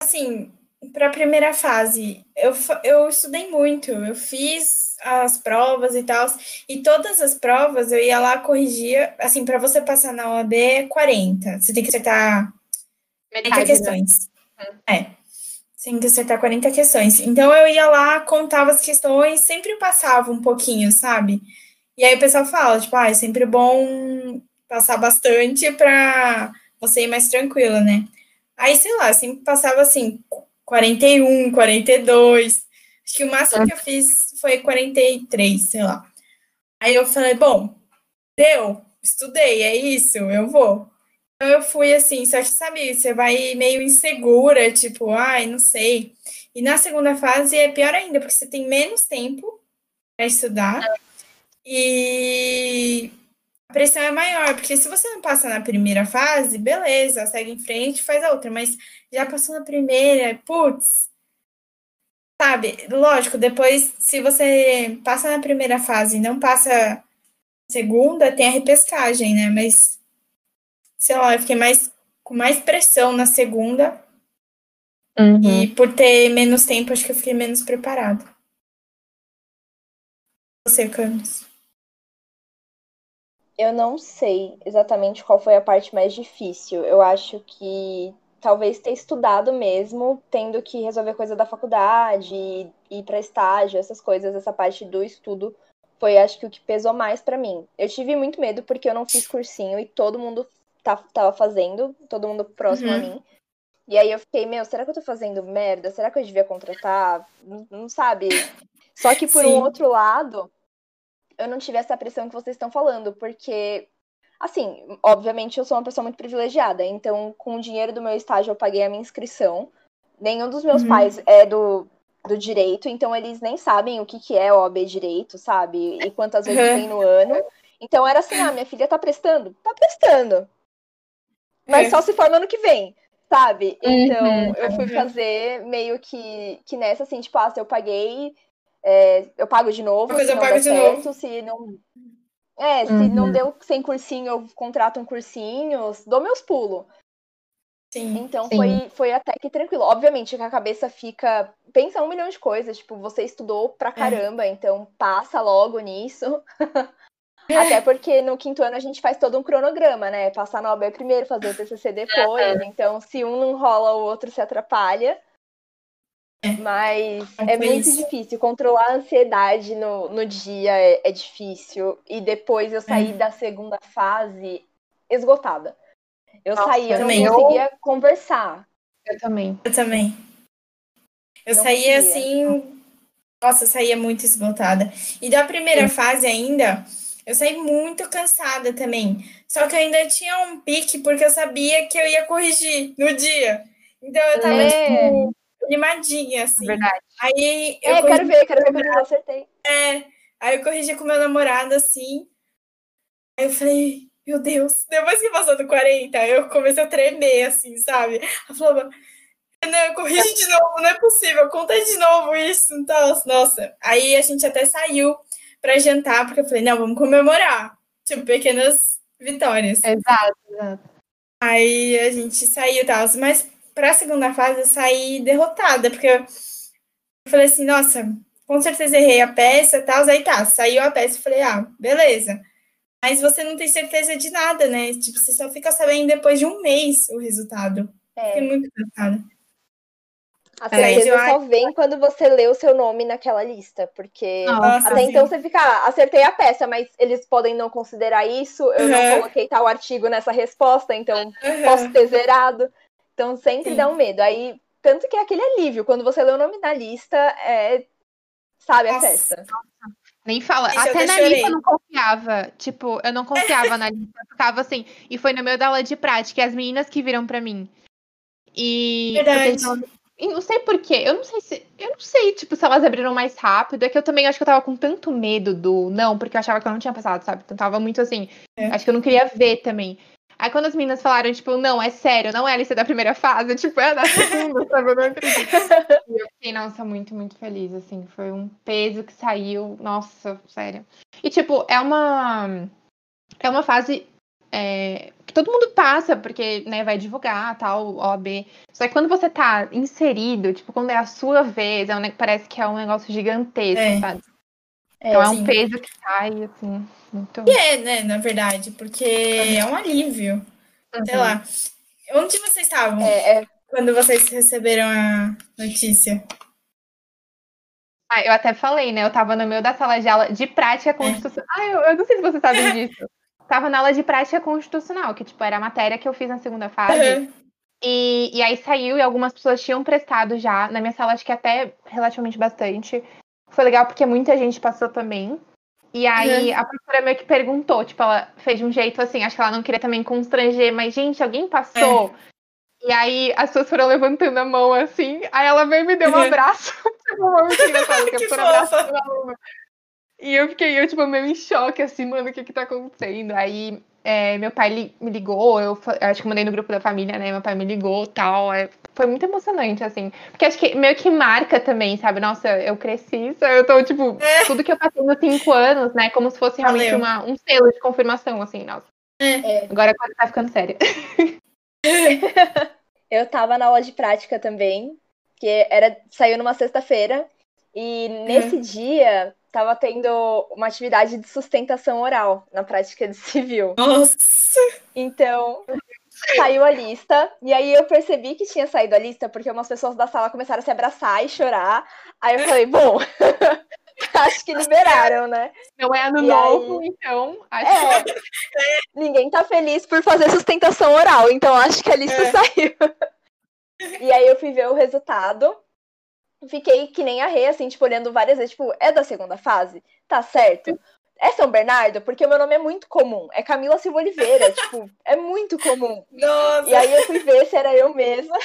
assim, para a primeira fase, eu, eu estudei muito, eu fiz as provas e tal, e todas as provas eu ia lá corrigia, assim, para você passar na OAB é 40, você tem que acertar 40 né? questões. Né? É. Tem que acertar 40 questões. Então eu ia lá, contava as questões, sempre passava um pouquinho, sabe? E aí o pessoal fala, tipo, ah, é sempre bom passar bastante pra você ir mais tranquila, né? Aí, sei lá, sempre passava assim, 41, 42. Acho que o máximo que eu fiz foi 43, sei lá. Aí eu falei, bom, deu, estudei, é isso, eu vou. Então eu fui assim, só que sabe, você vai meio insegura, tipo, ai, não sei. E na segunda fase é pior ainda, porque você tem menos tempo para estudar e a pressão é maior, porque se você não passa na primeira fase, beleza, segue em frente, faz a outra, mas já passou na primeira, putz, sabe? Lógico, depois, se você passa na primeira fase e não passa segunda, tem a repescagem, né? Mas sei lá, eu fiquei mais com mais pressão na segunda. Uhum. E por ter menos tempo, acho que eu fiquei menos preparado. Você, Camis? Eu não sei exatamente qual foi a parte mais difícil. Eu acho que talvez ter estudado mesmo, tendo que resolver coisa da faculdade, ir para estágio, essas coisas, essa parte do estudo foi acho que o que pesou mais para mim. Eu tive muito medo porque eu não fiz cursinho e todo mundo tá, tava fazendo, todo mundo próximo uhum. a mim. E aí eu fiquei, meu, será que eu tô fazendo merda? Será que eu devia contratar? Não, não sabe. Só que por Sim. um outro lado, eu não tive essa pressão que vocês estão falando, porque assim, obviamente eu sou uma pessoa muito privilegiada, então com o dinheiro do meu estágio eu paguei a minha inscrição. Nenhum dos meus uhum. pais é do, do direito, então eles nem sabem o que, que é OAB direito, sabe? E quantas vezes uhum. [laughs] tem no ano. Então era assim, ah, minha filha tá prestando? Tá prestando. Mas é. só se forma ano que vem, sabe? Então, uhum, eu fui fazer meio que, que nessa, assim, tipo, ah, se eu paguei, é, eu pago de novo. Mas eu pago de certo, novo. Se não. É, se uhum. não deu sem cursinho, eu contrato um cursinho, dou meus pulos. Sim, então sim. Foi, foi até que tranquilo. Obviamente que a cabeça fica. Pensa um milhão de coisas. Tipo, você estudou pra é. caramba, é. então passa logo nisso. [laughs] Até porque no quinto ano a gente faz todo um cronograma, né? Passar no OAB primeiro, fazer o TCC depois. Então, se um não rola, o outro se atrapalha. É. Mas é, é muito isso. difícil. Controlar a ansiedade no, no dia é, é difícil. E depois eu saí é. da segunda fase esgotada. Eu Nossa, saí, eu não conseguia eu... conversar. Eu também. Eu também. Eu não saía assim. Nossa, eu saía muito esgotada. E da primeira fase ainda eu saí muito cansada também. Só que eu ainda tinha um pique, porque eu sabia que eu ia corrigir no dia. Então eu tava, é. tipo, animadinha, assim. Verdade. Aí eu. É, corrigi... quero ver, quero ver quando eu acertei. É. Aí eu corrigi com meu namorado, assim. Aí eu falei, meu Deus, depois que passou do 40, eu comecei a tremer, assim, sabe? Eu falava, não, corrige de novo, não é possível, conta de novo isso. Então, nossa. Aí a gente até saiu para jantar, porque eu falei, não, vamos comemorar. Tipo, pequenas vitórias. Exato, exato. Aí a gente saiu e tal. Mas pra segunda fase eu saí derrotada, porque eu falei assim, nossa, com certeza errei a peça e tal. Aí tá, saiu a peça e falei, ah, beleza. Mas você não tem certeza de nada, né? Tipo, você só fica sabendo depois de um mês o resultado. É. Fiquei muito cansada. A certeza é, só vem quando você lê o seu nome naquela lista, porque Nossa, até sim. então você fica, ah, acertei a peça, mas eles podem não considerar isso, eu uhum. não coloquei tal artigo nessa resposta, então uhum. posso ter zerado. Então sempre sim. dá um medo. Aí, tanto que é aquele alívio, quando você lê o nome na lista, é, sabe, Nossa. a festa. Nem fala. Isso Até na lista eu não confiava. Tipo, eu não confiava na lista. Eu ficava assim. E foi no meio da aula de prática, as meninas que viram para mim. E. Verdade. Eu não sei porquê. Eu não sei se. Eu não sei, tipo, se elas abriram mais rápido. É que eu também acho que eu tava com tanto medo do não, porque eu achava que eu não tinha passado, sabe? Então tava muito assim. É. Acho que eu não queria ver também. Aí quando as meninas falaram, tipo, não, é sério, não é a lista da primeira fase, tipo, é da segunda, [laughs] sabe? Eu não acredito. E eu fiquei, nossa, muito, muito feliz, assim. Foi um peso que saiu, nossa, sério. E, tipo, é uma. É uma fase é, que todo mundo passa, porque né, vai divulgar tal, OAB. Só que quando você tá inserido, tipo, quando é a sua vez, é um, parece que é um negócio gigantesco, é. sabe? É, então é, um peso que sai, assim, muito. E é, né, na verdade, porque é um alívio. Uhum. Sei lá. Onde vocês estavam? É, é, quando vocês receberam a notícia? Ah, eu até falei, né? Eu tava no meio da sala de aula de prática constitucional. É. Ah, eu, eu, não sei se vocês sabem disso. Tava na aula de prática constitucional, que, tipo, era a matéria que eu fiz na segunda fase. Uhum. E, e aí saiu e algumas pessoas tinham prestado já. Na minha sala, acho que até relativamente bastante. Foi legal porque muita gente passou também. E aí uhum. a professora meio que perguntou, tipo, ela fez de um jeito assim, acho que ela não queria também constranger, mas, gente, alguém passou? É. E aí as pessoas foram levantando a mão assim, aí ela veio e me deu um abraço. tipo, uma muito engraçado, que E eu fiquei, eu, tipo, meio em choque, assim, mano, o que que tá acontecendo? Aí é, meu pai me ligou, eu, eu, acho que mandei no grupo da família, né? Meu pai me ligou tal. É, foi muito emocionante, assim. Porque acho que meio que marca também, sabe? Nossa, eu cresci, eu tô, tipo, é. tudo que eu passei nos cinco anos, né? Como se fosse realmente uma, um selo de confirmação, assim, nossa. É. Agora a coisa tá ficando séria. [laughs] eu tava na aula de prática também, que era, saiu numa sexta-feira. E nesse uhum. dia estava tendo uma atividade de sustentação oral na prática de [laughs] civil. Nossa! Então, saiu a lista, e aí eu percebi que tinha saído a lista porque umas pessoas da sala começaram a se abraçar e chorar. Aí eu falei, bom, [laughs] acho que liberaram, né? Não é ano e novo, aí... então. Acho é, que... [laughs] ninguém tá feliz por fazer sustentação oral, então acho que a lista é. saiu. E aí eu fui ver o resultado fiquei que nem a Rê, assim, tipo, olhando várias vezes, tipo, é da segunda fase? Tá certo? É São Bernardo? Porque o meu nome é muito comum. É Camila Silva Oliveira, [laughs] tipo, é muito comum. Nossa. E aí eu fui ver se era eu mesma.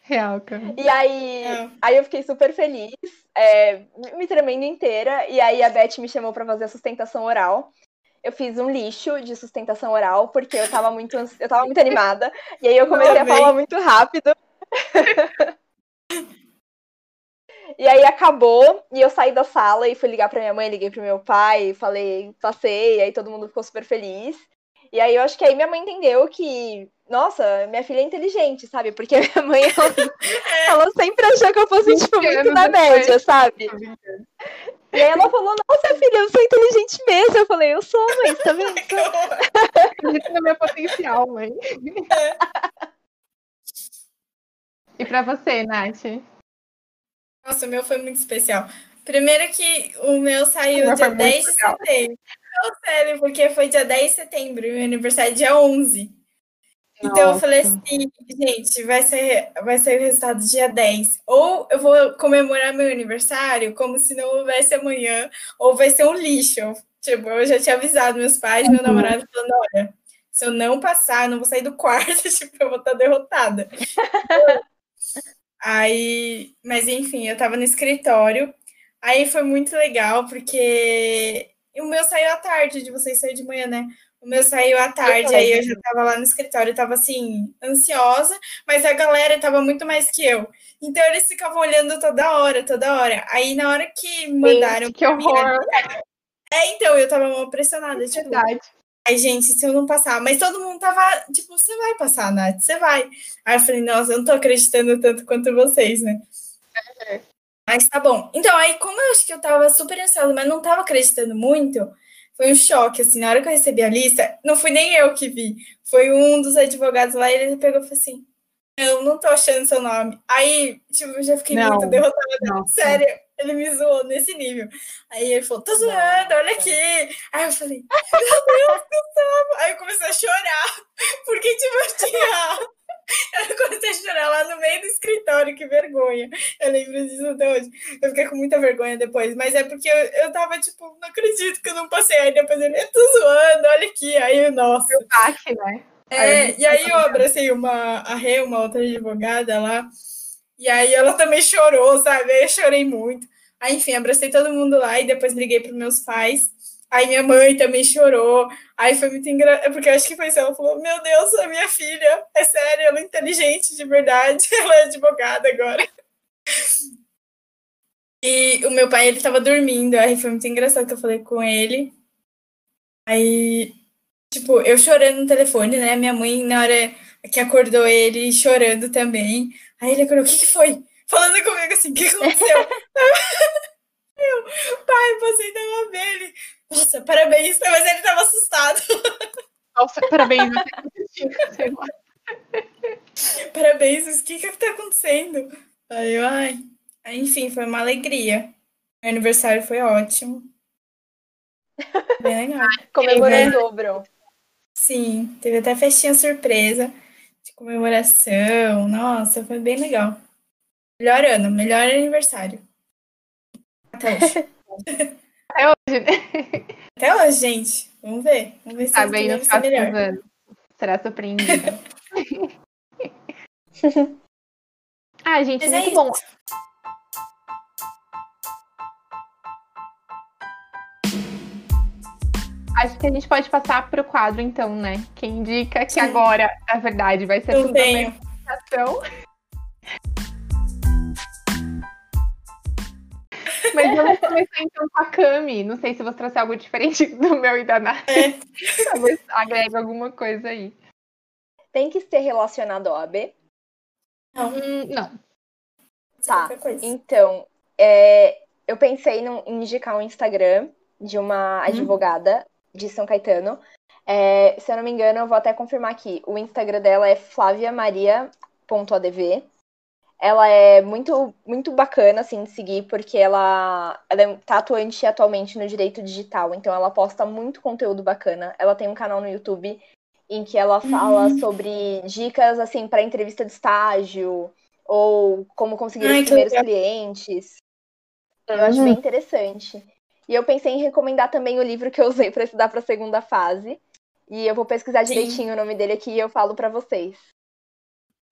Real, cara. E aí, é. aí eu fiquei super feliz, é, me tremendo inteira. E aí a Beth me chamou para fazer a sustentação oral. Eu fiz um lixo de sustentação oral, porque eu tava muito, eu tava muito animada. E aí eu comecei a falar muito rápido. [laughs] E aí acabou, e eu saí da sala e fui ligar pra minha mãe, liguei pro meu pai, falei, passei, aí todo mundo ficou super feliz. E aí eu acho que aí minha mãe entendeu que, nossa, minha filha é inteligente, sabe? Porque [laughs] minha mãe, ela, ela sempre achou que eu fosse, tipo, muito na média, sabe? E aí ela falou, nossa, filha, eu sou inteligente mesmo. Eu falei, eu sou, mãe, tá vendo? Acredito no meu potencial, mãe. E pra você, Nath? Nossa, o meu foi muito especial. Primeiro que o meu saiu o dia 10 de setembro. Não, sério, porque foi dia 10 de setembro e meu aniversário é dia 11. Nossa. Então eu falei assim, gente, vai ser, vai ser o resultado dia 10. Ou eu vou comemorar meu aniversário como se não houvesse amanhã, ou vai ser um lixo. Tipo, eu já tinha avisado meus pais, uhum. meu namorado, falando, olha, se eu não passar, não vou sair do quarto, [laughs] tipo, eu vou estar derrotada. [laughs] Aí, mas enfim, eu tava no escritório. Aí foi muito legal, porque o meu saiu à tarde, de vocês saiu de manhã, né? O meu saiu à tarde, aí eu já tava lá no escritório, tava assim, ansiosa, mas a galera tava muito mais que eu. Então eles ficavam olhando toda hora, toda hora. Aí na hora que mandaram. Gente, que horror! Mim, é, então, eu tava mal pressionada. Tipo, Verdade. Ai, gente, se eu não passar. Mas todo mundo tava, tipo, você vai passar, Nath, você vai. Aí eu falei, nossa, eu não tô acreditando tanto quanto vocês, né? Mas tá bom. Então, aí, como eu acho que eu tava super ansiosa, mas não tava acreditando muito, foi um choque, assim, na hora que eu recebi a lista, não fui nem eu que vi, foi um dos advogados lá, e ele pegou e falou assim, eu não tô achando seu nome. Aí, tipo, eu já fiquei não, muito derrotada. Não, Sério, ele me zoou nesse nível. Aí ele falou, tô zoando, olha aqui. Aí eu falei, meu Deus céu. Aí eu comecei a chorar, [laughs] porque, tipo, eu tinha... [laughs] Eu comecei a chorar lá no meio do escritório, que vergonha. Eu lembro disso até hoje. Eu fiquei com muita vergonha depois, mas é porque eu, eu tava, tipo, não acredito que eu não passei. Aí depois ele, eu tô zoando, olha aqui. Aí, nossa. O baque, né? É, e aí eu abracei uma, a Rê, uma outra advogada lá, e aí ela também chorou, sabe? Aí eu chorei muito. Aí, enfim, abracei todo mundo lá e depois liguei para meus pais. Aí minha mãe também chorou. Aí foi muito engraçado, porque eu acho que foi isso. Ela falou: Meu Deus, a minha filha, é sério, ela é inteligente de verdade, [laughs] ela é advogada agora. E o meu pai, ele tava dormindo, aí foi muito engraçado que eu falei com ele. Aí, tipo, eu chorando no telefone, né? Minha mãe, na hora que acordou ele, chorando também. Aí ele acordou, o que, que foi? Falando comigo assim, o que aconteceu? [laughs] eu, pai, passei da abelha. Nossa, parabéns, mas ele tava assustado. Nossa, parabéns. Parabéns, o que que tá acontecendo? Aí eu, ai. Enfim, foi uma alegria. Meu aniversário foi ótimo. Bem legal. Comemorou em dobro. Sim, teve até festinha surpresa comemoração. Nossa, foi bem legal. Melhor ano, melhor aniversário. Até hoje. [laughs] Até hoje, né? Até hoje, gente. Vamos ver. Vamos ver se que bem vai ser melhor. anos. Será surpreendida. [laughs] [laughs] ah, gente, Mas é muito bom. isso. Acho que a gente pode passar pro quadro, então, né? Quem indica que agora, na verdade, vai ser Eu tudo tenho. apresentação. [laughs] Mas vamos começar então com a Cami. Não sei se você trouxe algo diferente [laughs] do meu e da Nath. É. Talvez agregue alguma coisa aí. Tem que ser relacionado ao AB? Não, Hum, não. Tá. Então, é, eu pensei em indicar um Instagram de uma advogada de São Caetano. É, se eu não me engano, eu vou até confirmar aqui. O Instagram dela é flaviamaria.adv. Ela é muito, muito bacana, assim, de seguir, porque ela, ela é tá atuante atualmente no direito digital, então ela posta muito conteúdo bacana. Ela tem um canal no YouTube em que ela fala sobre dicas, assim, para entrevista de estágio, ou como conseguir Ai, os que primeiros legal. clientes. Eu acho bem interessante. E eu pensei em recomendar também o livro que eu usei para estudar para a segunda fase. E eu vou pesquisar Sim. direitinho o nome dele aqui e eu falo para vocês.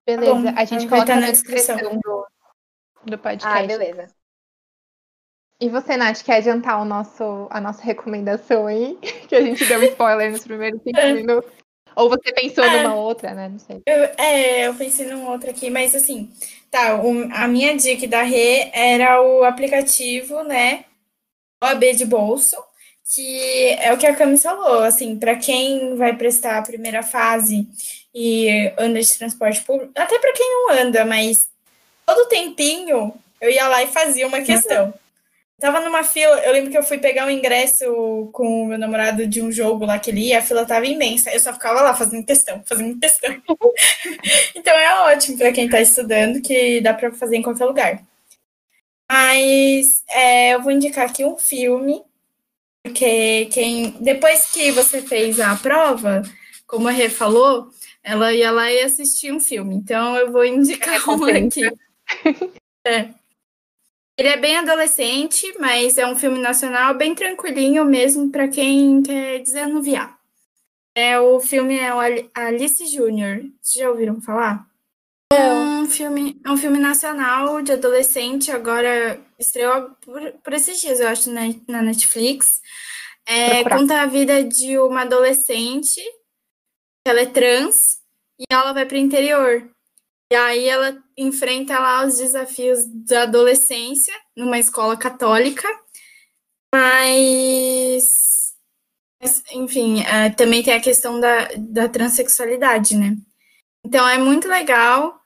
Beleza. bom. a gente Vai coloca tá na descrição do, do podcast. Ah, beleza. E você, Nath, quer adiantar o nosso, a nossa recomendação aí? [laughs] Que a gente deu spoiler nos primeiros cinco [laughs] É. minutos. Ou você pensou É. numa outra, né? Não sei. Eu, é, eu pensei num outro aqui, mas assim, tá, o- a minha dica da Rê era o aplicativo, né, OAB de bolso, que é o que a Camis falou, assim, para quem vai prestar a primeira fase e anda de transporte público, até para quem não anda, mas todo tempinho eu ia lá e fazia uma questão. Tava numa fila, eu lembro que eu fui pegar um ingresso com o meu namorado de um jogo lá que ele ia, a fila tava imensa, eu só ficava lá fazendo questão, fazendo questão. [laughs] Então é ótimo para quem está estudando, que dá para fazer em qualquer lugar. Mas é, eu vou indicar aqui um filme, porque quem depois que você fez a prova, como a Rê falou, ela ia lá e assistir um filme. Então eu vou indicar [laughs] um aqui. É. Ele é bem adolescente, mas é um filme nacional bem tranquilinho mesmo para quem quer desanuviar. É, o filme é o Ali- Alice Júnior. Vocês já ouviram falar? É um filme, é um filme nacional de adolescente, agora estreou por, por esses dias, eu acho, na, na Netflix. É, conta a vida de uma adolescente, ela é trans, e ela vai para o interior. E aí ela enfrenta lá os desafios da adolescência numa escola católica, mas, enfim, eh, também tem a questão da, da transexualidade, né? Então é muito legal.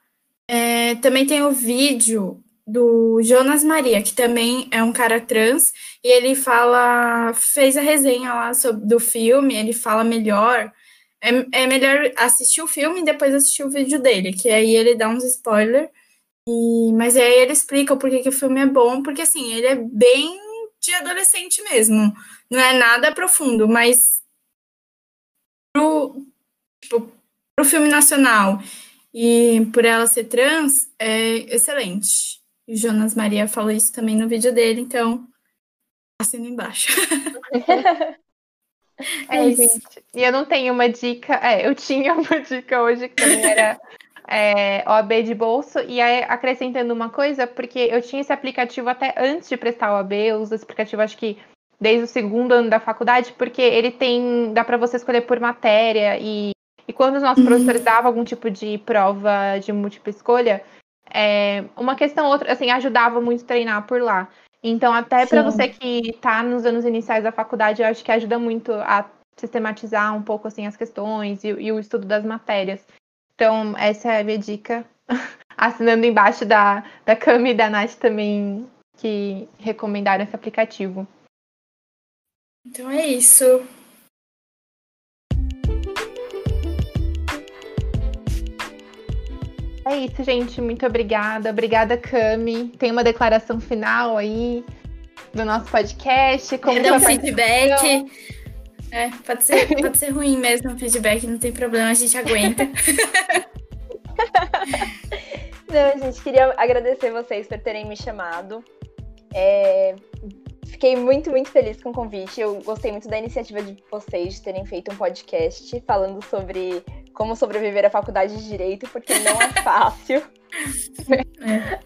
Eh, também tem o vídeo do Jonas Maria, que também é um cara trans, e ele fala, fez a resenha lá sobre, do filme, ele fala melhor. É, é melhor assistir o filme e depois assistir o vídeo dele, que aí ele dá uns spoilers. E, mas aí ele explica porquê que o filme é bom, porque assim, ele é bem de adolescente mesmo. Não é nada profundo, mas pro, tipo, pro filme nacional e por ela ser trans, é excelente. E o Jonas Maria falou isso também no vídeo dele, então assina embaixo. [laughs] É, isso. gente. E eu não tenho uma dica. É, eu tinha [laughs] uma dica hoje que também era é, OAB de bolso. E aí, acrescentando uma coisa, porque eu tinha esse aplicativo até antes de prestar OAB, eu uso esse aplicativo acho que desde o segundo ano da faculdade, porque ele tem. dá para você escolher por matéria. E, e quando os nossos Uhum. professores davam algum tipo de prova de múltipla escolha, é, uma questão ou outra, assim, ajudava muito treinar por lá. Então, até para você que está nos anos iniciais da faculdade, eu acho que ajuda muito a sistematizar um pouco assim as questões e, e o estudo das matérias. Então, essa é a minha dica. [laughs] Assinando embaixo da, da Cami e da Nath também, que recomendaram esse aplicativo. Então é isso. É isso, gente. Muito obrigada. Obrigada, Cami. Tem uma declaração final aí do nosso podcast. Como Dê um feedback. É, pode ser, [laughs] pode ser ruim mesmo o feedback, não tem problema, a gente aguenta. [laughs] não, gente, queria agradecer vocês por terem me chamado. É, fiquei muito, muito feliz com o convite. Eu gostei muito da iniciativa de vocês de terem feito um podcast falando sobre como sobreviver à faculdade de Direito, porque não é [laughs] fácil. É.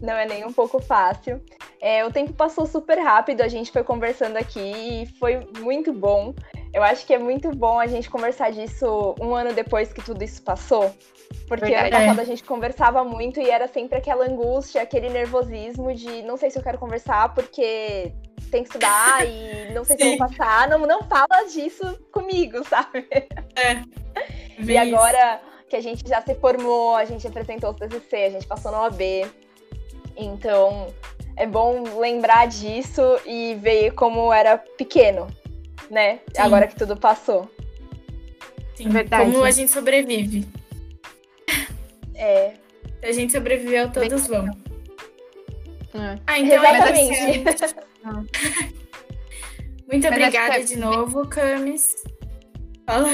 Não é nem um pouco fácil. É, o tempo passou super rápido, a gente foi conversando aqui e foi muito bom. Eu acho que é muito bom a gente conversar disso um ano depois que tudo isso passou. Porque Verdade. ano passado a gente conversava muito e era sempre aquela angústia, aquele nervosismo de não sei se eu quero conversar porque tem que estudar e não sei se eu vou passar. Não, não fala disso comigo, [laughs] sabe? É. E agora que a gente já se formou, a gente apresentou o TCC, a gente passou na OAB. Então, é bom lembrar disso e ver como era pequeno, né? Sim. Agora que tudo passou. Sim, Verdade. como a gente sobrevive. É. Se a gente sobreviveu, todos vão. É. Ah, então Exatamente. [laughs] é Muito obrigada é... de novo, Camis. Fala.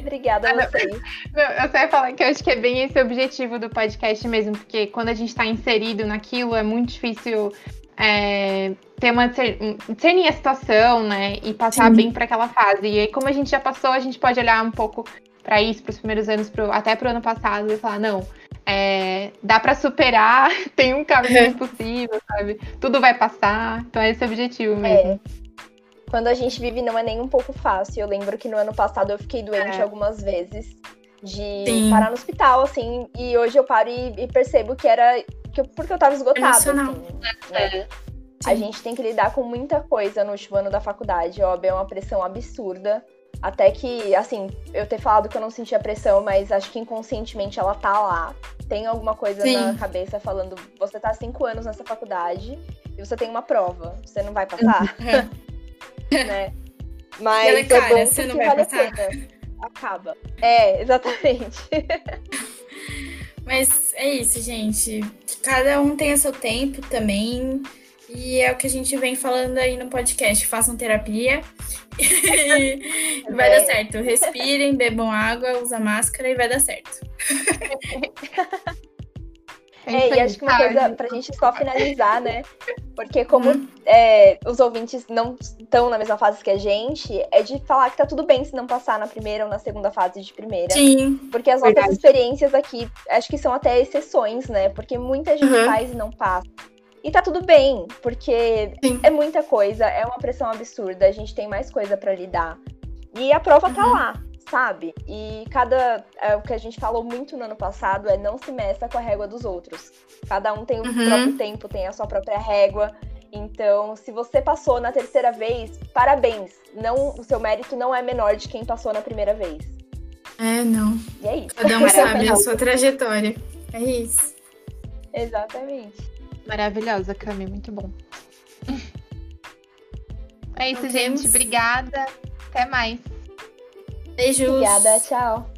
Obrigada a vocês. Eu só ia falar que eu acho que é bem esse o objetivo do podcast mesmo, porque quando a gente está inserido naquilo, é muito difícil é, ter uma discernir a situação, né? E passar Sim. bem para aquela fase. E aí, como a gente já passou, a gente pode olhar um pouco para isso, para os primeiros anos, pro, até para o ano passado, e falar, não, é, dá para superar, [laughs] tem um caminho [laughs] possível, sabe? Tudo vai passar. Então é esse o objetivo mesmo. É quando a gente vive não é nem um pouco fácil. Eu lembro que no ano passado eu fiquei doente é. algumas vezes de Sim. parar no hospital, assim, e hoje eu paro e, e percebo que era que eu, porque eu tava esgotada. Assim, né? É. A gente tem que lidar com muita coisa no último ano da faculdade. Ó, é uma pressão absurda. Até que, assim, eu ter falado que eu não sentia pressão, mas acho que inconscientemente ela tá lá. Tem alguma coisa Sim. na cabeça falando: você tá cinco anos nessa faculdade e você tem uma prova, você não vai passar. Uhum. [laughs] [laughs] né? Mas ela é cara, você não vai vale passar. Acaba. É, exatamente. [laughs] Mas é isso, gente. Cada um tem o seu tempo também. E é o que a gente vem falando aí no podcast. Façam terapia. [laughs] e vai é. dar certo. Respirem, bebam água, usam máscara e vai dar certo. [laughs] É, e acho que uma coisa pra gente só finalizar, né? Porque como hum. é, os ouvintes não estão na mesma fase que a gente, é de falar que tá tudo bem se não passar na primeira ou na segunda fase de primeira. Sim. Porque as verdade. nossas experiências aqui, acho que são até exceções, né? Porque muita gente uhum. faz e não passa. E tá tudo bem, porque Sim. é muita coisa, é uma pressão absurda, a gente tem mais coisa para lidar. E a prova tá uhum. tá lá sabe? E cada. É, o que a gente falou muito no ano passado é não se meça com a régua dos outros. Cada um tem o uhum. próprio tempo, tem a sua própria régua. Então, se você passou na terceira vez, parabéns. Não, o seu mérito não é menor de quem passou na primeira vez. É, não. E é isso. Cada um [laughs] sabe a sua trajetória. É isso. Exatamente. Maravilhosa, Cami, muito bom. É isso, gente. Obrigada. Até mais. Beijos. Obrigada, tchau.